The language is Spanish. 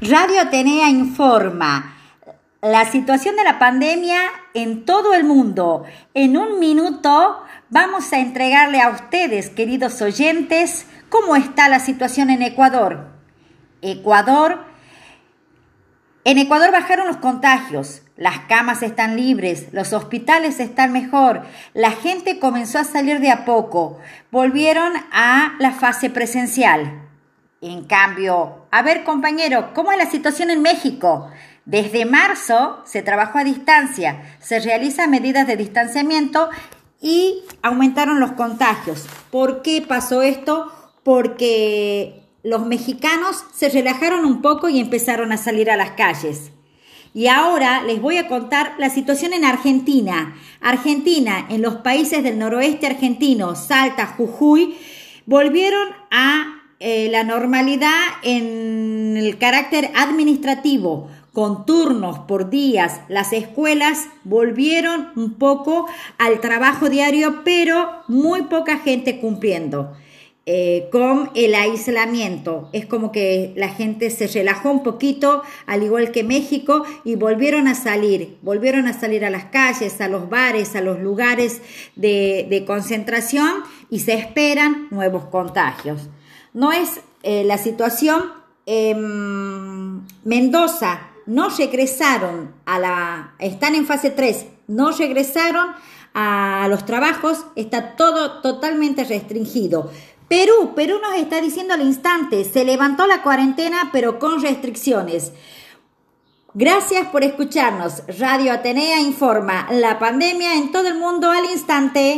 Radio Atenea informa la situación de la pandemia en todo el mundo. En un minuto vamos a entregarle a ustedes, queridos oyentes, cómo está la situación en Ecuador. Ecuador. En Ecuador bajaron los contagios, las camas están libres, los hospitales están mejor, la gente comenzó a salir de a poco, volvieron a la fase presencial. En cambio, a ver compañero, ¿cómo es la situación en México? Desde marzo se trabajó a distancia, se realizan medidas de distanciamiento y aumentaron los contagios. ¿Por qué pasó esto? Porque los mexicanos se relajaron un poco y empezaron a salir a las calles. Y ahora les voy a contar la situación en Argentina. Argentina, en los países del noroeste argentino, Salta, Jujuy, volvieron a eh, la normalidad en el carácter administrativo, con turnos por días. Las escuelas volvieron un poco al trabajo diario, pero muy poca gente cumpliendo. Eh, con el aislamiento. Es como que la gente se relajó un poquito, al igual que México, y volvieron a salir, volvieron a salir a las calles, a los bares, a los lugares de concentración y se esperan nuevos contagios no es eh, la situación. Em, Mendoza no regresaron a la, están en fase 3, no regresaron a los trabajos, está todo totalmente restringido. Perú, Perú nos está diciendo al instante, se levantó la cuarentena pero con restricciones. Gracias por escucharnos. Radio Atenea informa la pandemia en todo el mundo al instante.